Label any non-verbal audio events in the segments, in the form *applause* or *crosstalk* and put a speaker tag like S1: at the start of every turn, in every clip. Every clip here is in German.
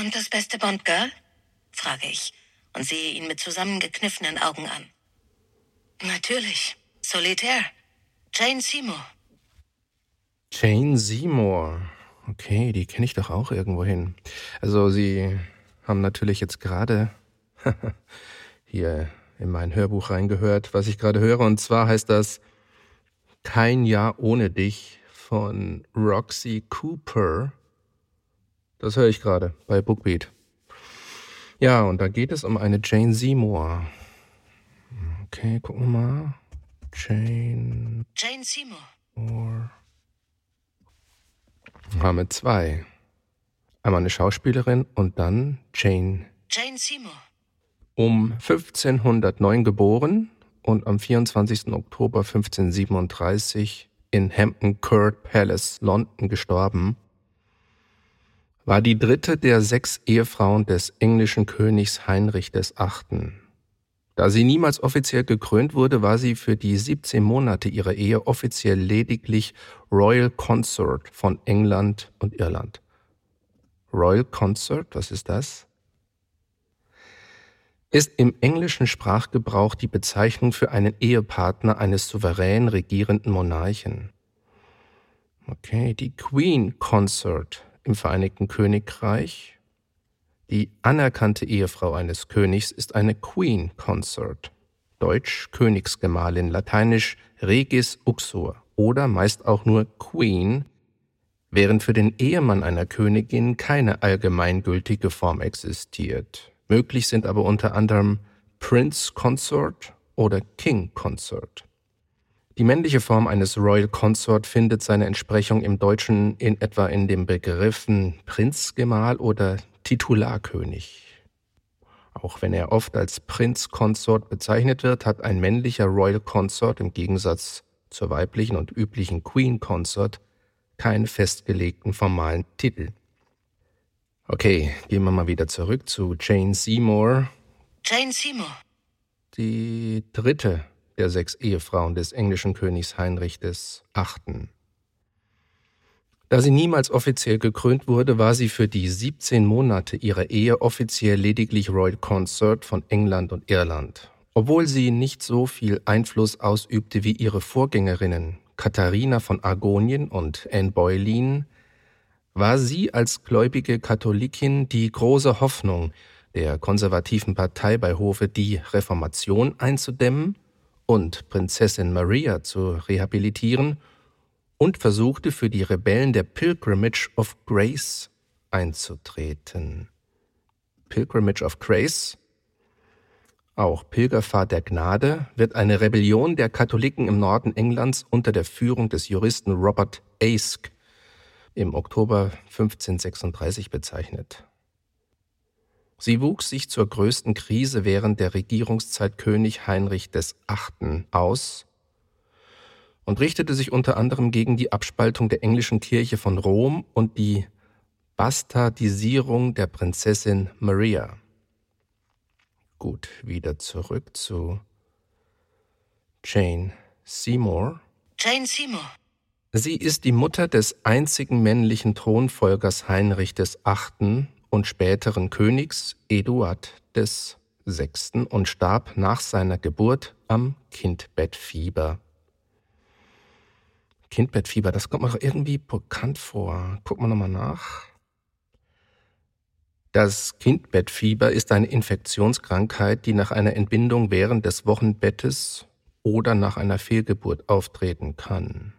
S1: Und das beste Bond-Girl? frage ich und sehe ihn mit zusammengekniffenen Augen an. Natürlich. Solitär. Jane Seymour.
S2: Jane Seymour. Okay, die kenne ich doch auch irgendwohin. Also Sie haben natürlich jetzt gerade *laughs* hier in mein Hörbuch reingehört, was ich gerade höre. Und zwar heißt das Kein Jahr ohne dich von Roxy Cooper. Das höre ich gerade bei Bookbeat. Ja, und da geht es um eine Jane Seymour. Okay, gucken wir mal. Jane.
S1: Jane Seymour.
S2: Haben wir zwei. Einmal eine Schauspielerin und dann Jane.
S1: Jane Seymour.
S2: Um 1509 geboren und am 24. Oktober 1537 in Hampton Court Palace, London gestorben, war die dritte der sechs Ehefrauen des englischen Königs Heinrich VIII. Da sie niemals offiziell gekrönt wurde, war sie für die 17 Monate ihrer Ehe offiziell lediglich Royal Consort von England und Irland. Royal Consort, was ist das? Ist im englischen Sprachgebrauch die Bezeichnung für einen Ehepartner eines souverän regierenden Monarchen. Okay, die Queen Consort im Vereinigten Königreich die anerkannte Ehefrau eines Königs ist eine Queen Consort, deutsch Königsgemahlin, lateinisch Regis Uxor oder meist auch nur Queen, während für den Ehemann einer Königin keine allgemeingültige Form existiert. Möglich sind aber unter anderem Prince Consort oder King Consort. Die männliche Form eines Royal Consort findet seine Entsprechung im Deutschen in etwa in den Begriffen Prinzgemahl oder Titularkönig. Auch wenn er oft als Prinz Consort bezeichnet wird, hat ein männlicher Royal Consort im Gegensatz zur weiblichen und üblichen Queen Consort keinen festgelegten formalen Titel. Okay, gehen wir mal wieder zurück zu Jane Seymour.
S1: Jane Seymour.
S2: Die dritte der sechs Ehefrauen des englischen Königs Heinrich VIII. Da sie niemals offiziell gekrönt wurde, war sie für die 17 Monate ihrer Ehe offiziell lediglich Royal Consort von England und Irland. Obwohl sie nicht so viel Einfluss ausübte wie ihre Vorgängerinnen Katharina von Argonien und Anne Boleyn, war sie als gläubige Katholikin die große Hoffnung der konservativen Partei bei Hofe, die Reformation einzudämmen und Prinzessin Maria zu rehabilitieren und versuchte für die Rebellen der Pilgrimage of Grace einzutreten. Pilgrimage of Grace, auch Pilgerfahrt der Gnade, wird eine Rebellion der Katholiken im Norden Englands unter der Führung des Juristen Robert Aske im Oktober 1536 bezeichnet. Sie wuchs sich zur größten Krise während der Regierungszeit König Heinrich VIII. aus und richtete sich unter anderem gegen die Abspaltung der englischen Kirche von Rom und die Bastardisierung der Prinzessin Maria. Gut, wieder zurück zu Jane Seymour.
S1: Jane Seymour.
S2: Sie ist die Mutter des einzigen männlichen Thronfolgers Heinrich VIII. Und späteren Königs Eduard VI. und starb nach seiner Geburt am Kindbettfieber. Kindbettfieber, das kommt mir doch irgendwie bekannt vor. Gucken wir nochmal nach. Das Kindbettfieber ist eine Infektionskrankheit, die nach einer Entbindung während des Wochenbettes oder nach einer Fehlgeburt auftreten kann.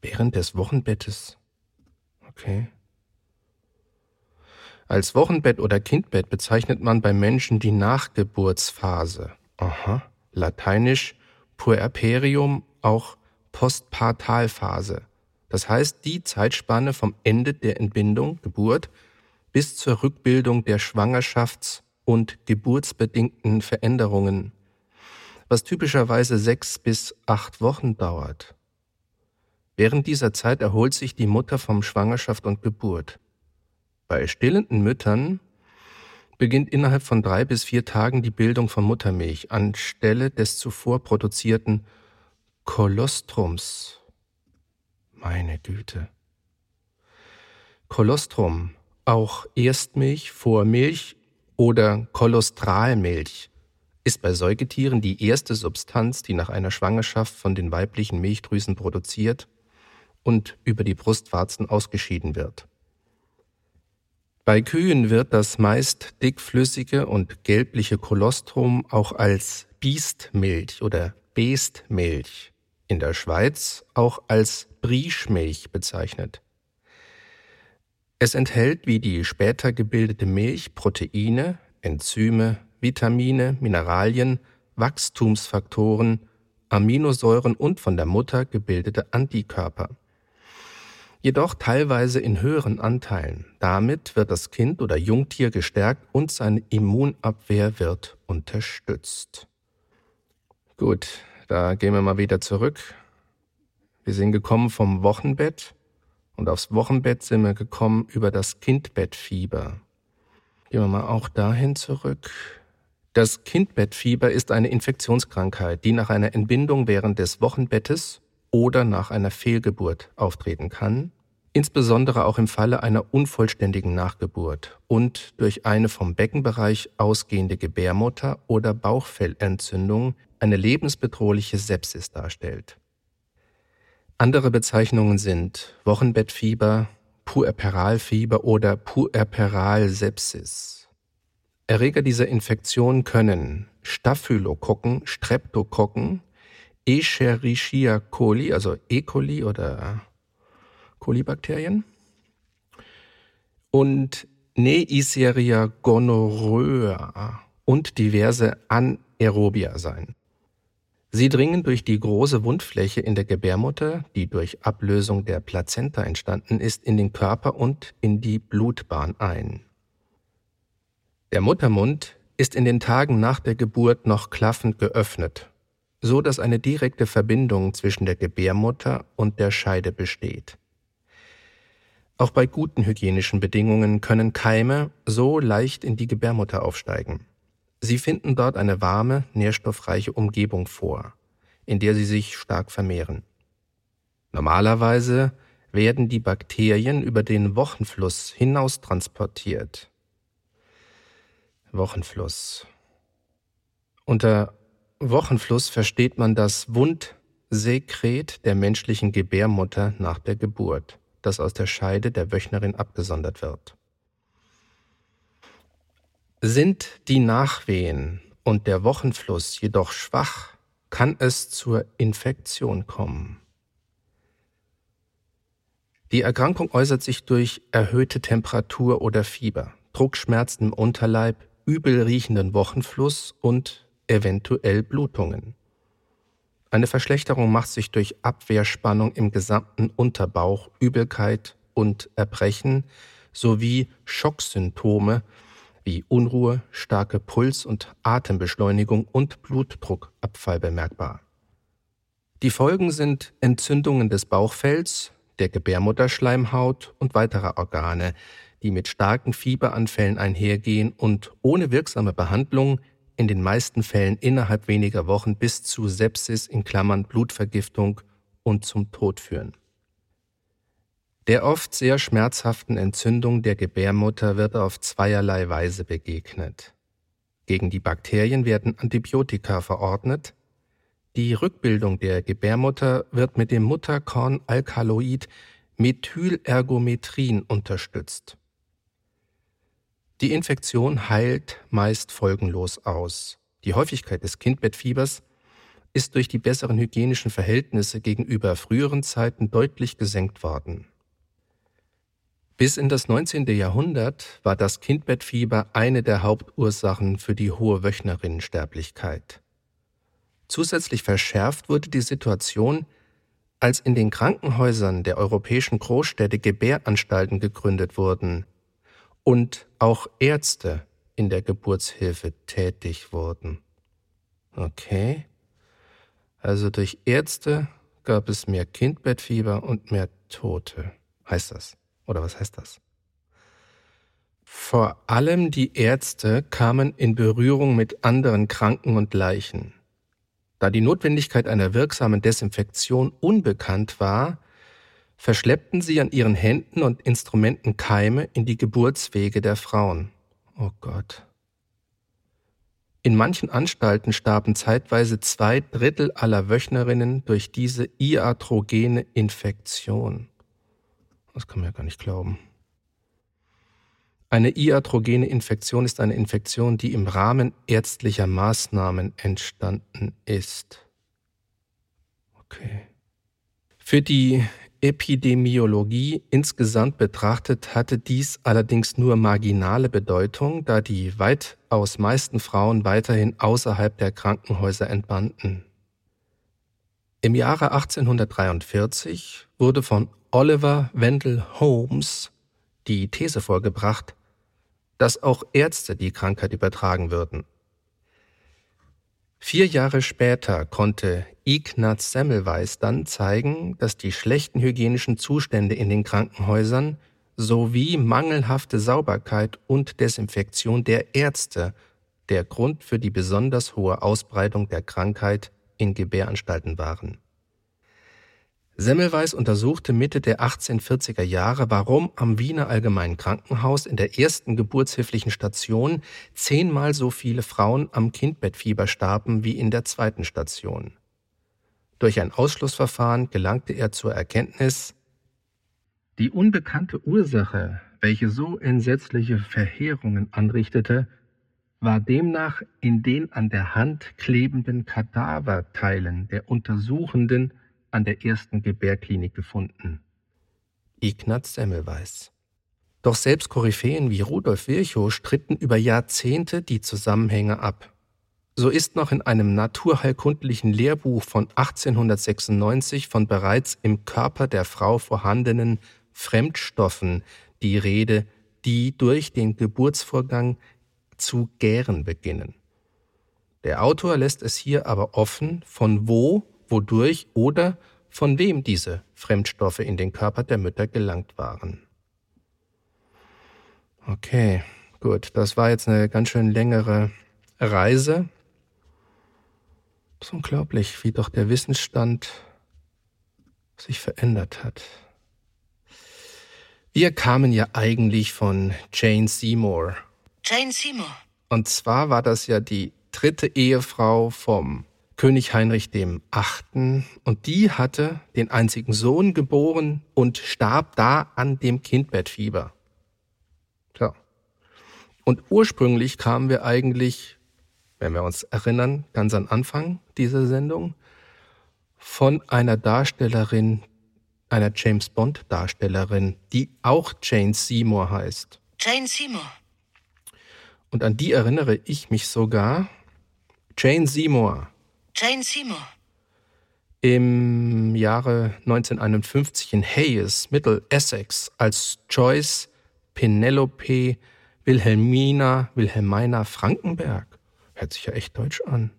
S2: Während des Wochenbettes? Okay. Als Wochenbett oder Kindbett bezeichnet man bei Menschen die Nachgeburtsphase. Aha. Lateinisch Puerperium auch Postpartalphase. Das heißt die Zeitspanne vom Ende der Entbindung, Geburt, bis zur Rückbildung der Schwangerschafts- und geburtsbedingten Veränderungen, was typischerweise sechs bis acht Wochen dauert. Während dieser Zeit erholt sich die Mutter vom Schwangerschaft und Geburt. Bei stillenden Müttern beginnt innerhalb von drei bis vier Tagen die Bildung von Muttermilch anstelle des zuvor produzierten Kolostrums. Meine Güte. Kolostrum, auch Erstmilch, Vormilch oder Kolostralmilch, ist bei Säugetieren die erste Substanz, die nach einer Schwangerschaft von den weiblichen Milchdrüsen produziert und über die Brustwarzen ausgeschieden wird. Bei Kühen wird das meist dickflüssige und gelbliche Kolostrum auch als Biestmilch oder Bestmilch, in der Schweiz auch als Brieschmilch bezeichnet. Es enthält wie die später gebildete Milch Proteine, Enzyme, Vitamine, Mineralien, Wachstumsfaktoren, Aminosäuren und von der Mutter gebildete Antikörper. Jedoch teilweise in höheren Anteilen. Damit wird das Kind oder Jungtier gestärkt und seine Immunabwehr wird unterstützt. Gut, da gehen wir mal wieder zurück. Wir sind gekommen vom Wochenbett und aufs Wochenbett sind wir gekommen über das Kindbettfieber. Gehen wir mal auch dahin zurück. Das Kindbettfieber ist eine Infektionskrankheit, die nach einer Entbindung während des Wochenbettes oder nach einer Fehlgeburt auftreten kann, insbesondere auch im Falle einer unvollständigen Nachgeburt und durch eine vom Beckenbereich ausgehende Gebärmutter oder Bauchfellentzündung eine lebensbedrohliche Sepsis darstellt. Andere Bezeichnungen sind Wochenbettfieber, Puerperalfieber oder Puerperalsepsis. Erreger dieser Infektion können Staphylokokken, Streptokokken, Escherichia coli, also E. coli oder Kolibakterien und Neisseria gonorrhoea und diverse Anaerobia sein. Sie dringen durch die große Wundfläche in der Gebärmutter, die durch Ablösung der Plazenta entstanden ist, in den Körper und in die Blutbahn ein. Der Muttermund ist in den Tagen nach der Geburt noch klaffend geöffnet, so dass eine direkte Verbindung zwischen der Gebärmutter und der Scheide besteht. Auch bei guten hygienischen Bedingungen können Keime so leicht in die Gebärmutter aufsteigen. Sie finden dort eine warme, nährstoffreiche Umgebung vor, in der sie sich stark vermehren. Normalerweise werden die Bakterien über den Wochenfluss hinaus transportiert, Wochenfluss. Unter Wochenfluss versteht man das Wundsekret der menschlichen Gebärmutter nach der Geburt, das aus der Scheide der Wöchnerin abgesondert wird. Sind die Nachwehen und der Wochenfluss jedoch schwach, kann es zur Infektion kommen. Die Erkrankung äußert sich durch erhöhte Temperatur oder Fieber, Druckschmerzen im Unterleib, übel riechenden Wochenfluss und eventuell Blutungen. Eine Verschlechterung macht sich durch Abwehrspannung im gesamten Unterbauch, Übelkeit und Erbrechen sowie Schocksymptome wie Unruhe, starke Puls- und Atembeschleunigung und Blutdruckabfall bemerkbar. Die Folgen sind Entzündungen des Bauchfells, der Gebärmutterschleimhaut und weiterer Organe, die mit starken Fieberanfällen einhergehen und ohne wirksame Behandlung in den meisten Fällen innerhalb weniger Wochen bis zu Sepsis in Klammern Blutvergiftung und zum Tod führen. Der oft sehr schmerzhaften Entzündung der Gebärmutter wird auf zweierlei Weise begegnet. Gegen die Bakterien werden Antibiotika verordnet, die Rückbildung der Gebärmutter wird mit dem Mutterkornalkaloid Methylergometrin unterstützt. Die Infektion heilt meist folgenlos aus. Die Häufigkeit des Kindbettfiebers ist durch die besseren hygienischen Verhältnisse gegenüber früheren Zeiten deutlich gesenkt worden. Bis in das 19. Jahrhundert war das Kindbettfieber eine der Hauptursachen für die hohe Wöchnerinnensterblichkeit. Zusätzlich verschärft wurde die Situation, als in den Krankenhäusern der europäischen Großstädte Gebäranstalten gegründet wurden, und auch Ärzte in der Geburtshilfe tätig wurden. Okay. Also durch Ärzte gab es mehr Kindbettfieber und mehr Tote. Heißt das? Oder was heißt das? Vor allem die Ärzte kamen in Berührung mit anderen Kranken und Leichen. Da die Notwendigkeit einer wirksamen Desinfektion unbekannt war, verschleppten sie an ihren Händen und Instrumenten Keime in die Geburtswege der Frauen. Oh Gott. In manchen Anstalten starben zeitweise zwei Drittel aller Wöchnerinnen durch diese iatrogene Infektion. Das kann man ja gar nicht glauben. Eine iatrogene Infektion ist eine Infektion, die im Rahmen ärztlicher Maßnahmen entstanden ist. Okay. Für die Epidemiologie insgesamt betrachtet hatte dies allerdings nur marginale Bedeutung, da die weitaus meisten Frauen weiterhin außerhalb der Krankenhäuser entbanden. Im Jahre 1843 wurde von Oliver Wendell Holmes die These vorgebracht, dass auch Ärzte die Krankheit übertragen würden. Vier Jahre später konnte Ignaz Semmelweis dann zeigen, dass die schlechten hygienischen Zustände in den Krankenhäusern sowie mangelhafte Sauberkeit und Desinfektion der Ärzte der Grund für die besonders hohe Ausbreitung der Krankheit in Gebäranstalten waren. Semmelweis untersuchte Mitte der 1840er Jahre, warum am Wiener Allgemeinen Krankenhaus in der ersten geburtshilflichen Station zehnmal so viele Frauen am Kindbettfieber starben wie in der zweiten Station. Durch ein Ausschlussverfahren gelangte er zur Erkenntnis, die unbekannte Ursache, welche so entsetzliche Verheerungen anrichtete, war demnach in den an der Hand klebenden Kadaverteilen der Untersuchenden an der ersten Gebärklinik gefunden. Ignaz Semmelweis. Doch selbst Koryphäen wie Rudolf Virchow stritten über Jahrzehnte die Zusammenhänge ab. So ist noch in einem naturheilkundlichen Lehrbuch von 1896 von bereits im Körper der Frau vorhandenen Fremdstoffen die Rede, die durch den Geburtsvorgang zu gären beginnen. Der Autor lässt es hier aber offen, von wo, wodurch oder von wem diese Fremdstoffe in den Körper der Mütter gelangt waren. Okay, gut, das war jetzt eine ganz schön längere Reise es ist unglaublich, wie doch der Wissensstand sich verändert hat. Wir kamen ja eigentlich von Jane Seymour.
S1: Jane Seymour.
S2: Und zwar war das ja die dritte Ehefrau vom König Heinrich dem Achten und die hatte den einzigen Sohn geboren und starb da an dem Kindbettfieber. Tja. Und ursprünglich kamen wir eigentlich wenn wir uns erinnern, ganz am Anfang dieser Sendung, von einer Darstellerin, einer James Bond Darstellerin, die auch Jane Seymour heißt.
S1: Jane Seymour.
S2: Und an die erinnere ich mich sogar. Jane Seymour.
S1: Jane Seymour.
S2: Im Jahre 1951 in Hayes, Middle Essex, als Joyce Penelope Wilhelmina Wilhelmina Frankenberg hört sich ja echt deutsch an,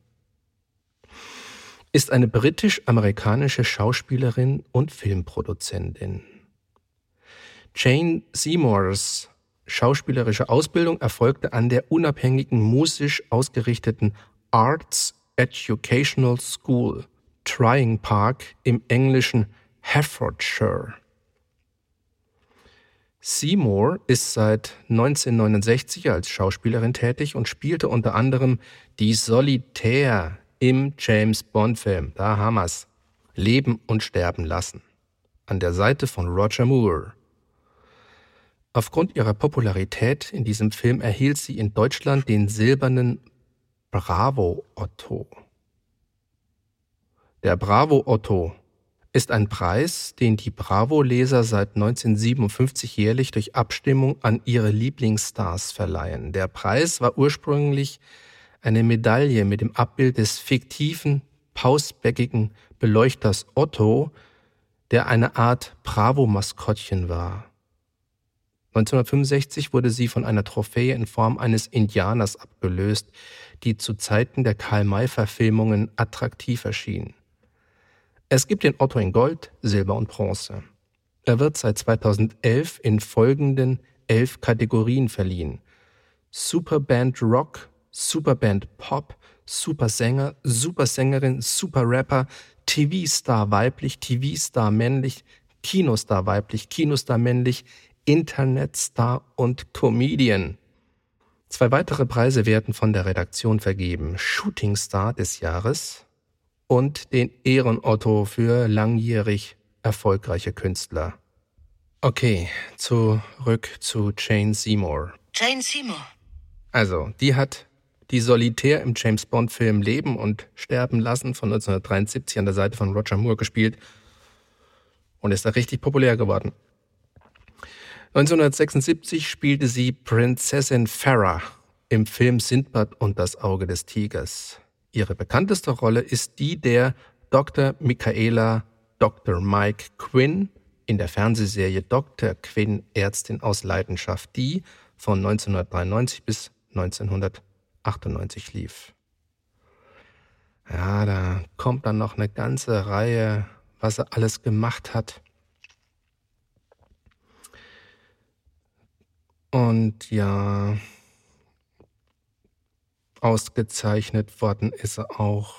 S2: ist eine britisch-amerikanische Schauspielerin und Filmproduzentin. Jane Seymours schauspielerische Ausbildung erfolgte an der unabhängigen musisch ausgerichteten Arts Educational School Trying Park im englischen Hertfordshire. Seymour ist seit 1969 als Schauspielerin tätig und spielte unter anderem die Solitär im James Bond-Film, da wir's, Leben und Sterben lassen, an der Seite von Roger Moore. Aufgrund ihrer Popularität in diesem Film erhielt sie in Deutschland den silbernen Bravo Otto. Der Bravo Otto ist ein Preis, den die Bravo-Leser seit 1957 jährlich durch Abstimmung an ihre Lieblingsstars verleihen. Der Preis war ursprünglich eine Medaille mit dem Abbild des fiktiven, pausbäckigen Beleuchters Otto, der eine Art Bravo-Maskottchen war. 1965 wurde sie von einer Trophäe in Form eines Indianers abgelöst, die zu Zeiten der Karl-May-Verfilmungen attraktiv erschien. Es gibt den Otto in Gold, Silber und Bronze. Er wird seit 2011 in folgenden elf Kategorien verliehen. Superband Rock, Superband Pop, Supersänger, Supersängerin, Superrapper, TV-Star weiblich, TV-Star männlich, Kinostar weiblich, Kinostar männlich, Internetstar und Comedian. Zwei weitere Preise werden von der Redaktion vergeben. Shooting Star des Jahres und den Ehrenotto für langjährig erfolgreiche Künstler. Okay, zurück zu Jane Seymour.
S1: Jane Seymour.
S2: Also, die hat die solitär im James Bond-Film Leben und Sterben lassen von 1973 an der Seite von Roger Moore gespielt und ist da richtig populär geworden. 1976 spielte sie Prinzessin Farah im Film Sindbad und das Auge des Tigers. Ihre bekannteste Rolle ist die der Dr. Michaela Dr. Mike Quinn in der Fernsehserie Dr. Quinn Ärztin aus Leidenschaft, die von 1993 bis 1998 lief. Ja, da kommt dann noch eine ganze Reihe, was er alles gemacht hat. Und ja, ausgezeichnet worden ist er auch.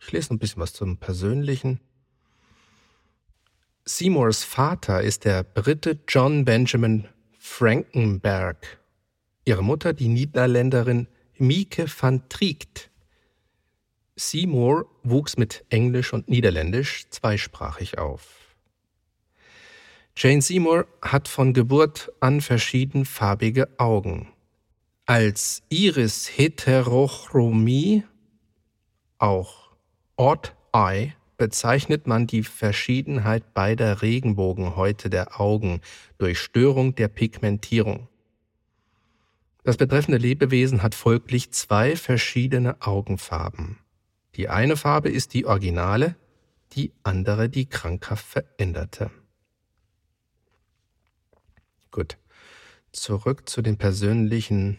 S2: Ich lese ein bisschen was zum Persönlichen. Seymours Vater ist der Brite John Benjamin Frankenberg. Ihre Mutter die Niederländerin Mieke van Triegt. Seymour wuchs mit Englisch und Niederländisch zweisprachig auf. Jane Seymour hat von Geburt an verschiedenfarbige Augen. Als Iris Heterochromie, auch Odd Eye, bezeichnet man die Verschiedenheit beider Regenbogenhäute der Augen durch Störung der Pigmentierung. Das betreffende Lebewesen hat folglich zwei verschiedene Augenfarben. Die eine Farbe ist die originale, die andere die krankhaft veränderte. Gut. Zurück zu den persönlichen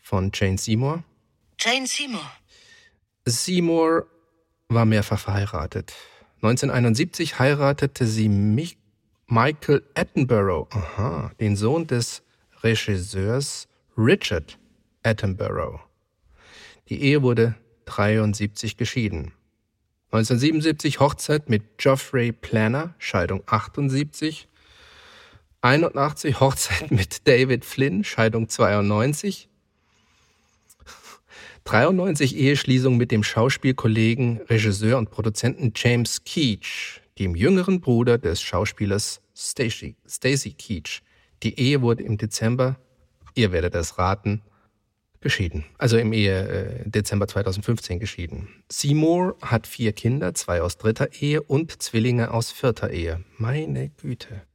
S2: von Jane Seymour.
S1: Jane Seymour.
S2: Seymour war mehrfach verheiratet. 1971 heiratete sie mich Michael Attenborough, aha, den Sohn des Regisseurs Richard Attenborough. Die Ehe wurde 73 geschieden. 1977 Hochzeit mit Geoffrey Planner, Scheidung 78. 81 Hochzeit mit David Flynn, Scheidung 92. 93 Eheschließung mit dem Schauspielkollegen, Regisseur und Produzenten James Keach, dem jüngeren Bruder des Schauspielers Stacy, Stacy Keach. Die Ehe wurde im Dezember, ihr werdet es raten, geschieden. Also im Ehe äh, Dezember 2015 geschieden. Seymour hat vier Kinder, zwei aus dritter Ehe und Zwillinge aus vierter Ehe. Meine Güte.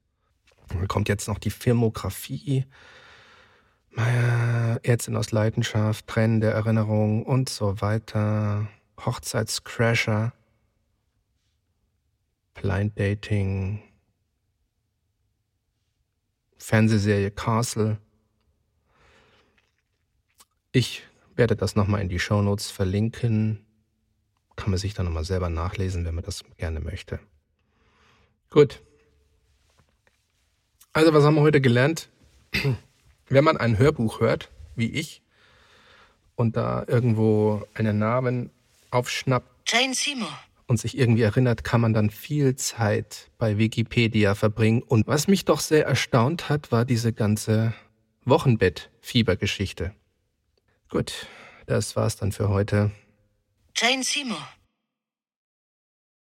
S2: Dann kommt jetzt noch die Filmografie. Ärztin aus Leidenschaft, trennende Erinnerung und so weiter. Hochzeitscrasher. Blind Dating. Fernsehserie Castle. Ich werde das nochmal in die Shownotes verlinken. Kann man sich dann nochmal selber nachlesen, wenn man das gerne möchte. Gut. Also, was haben wir heute gelernt? Wenn man ein Hörbuch hört, wie ich, und da irgendwo einen Namen aufschnappt
S1: Jane Seymour.
S2: und sich irgendwie erinnert, kann man dann viel Zeit bei Wikipedia verbringen. Und was mich doch sehr erstaunt hat, war diese ganze Wochenbett-Fiebergeschichte. Gut, das war's dann für heute.
S1: Jane Seymour.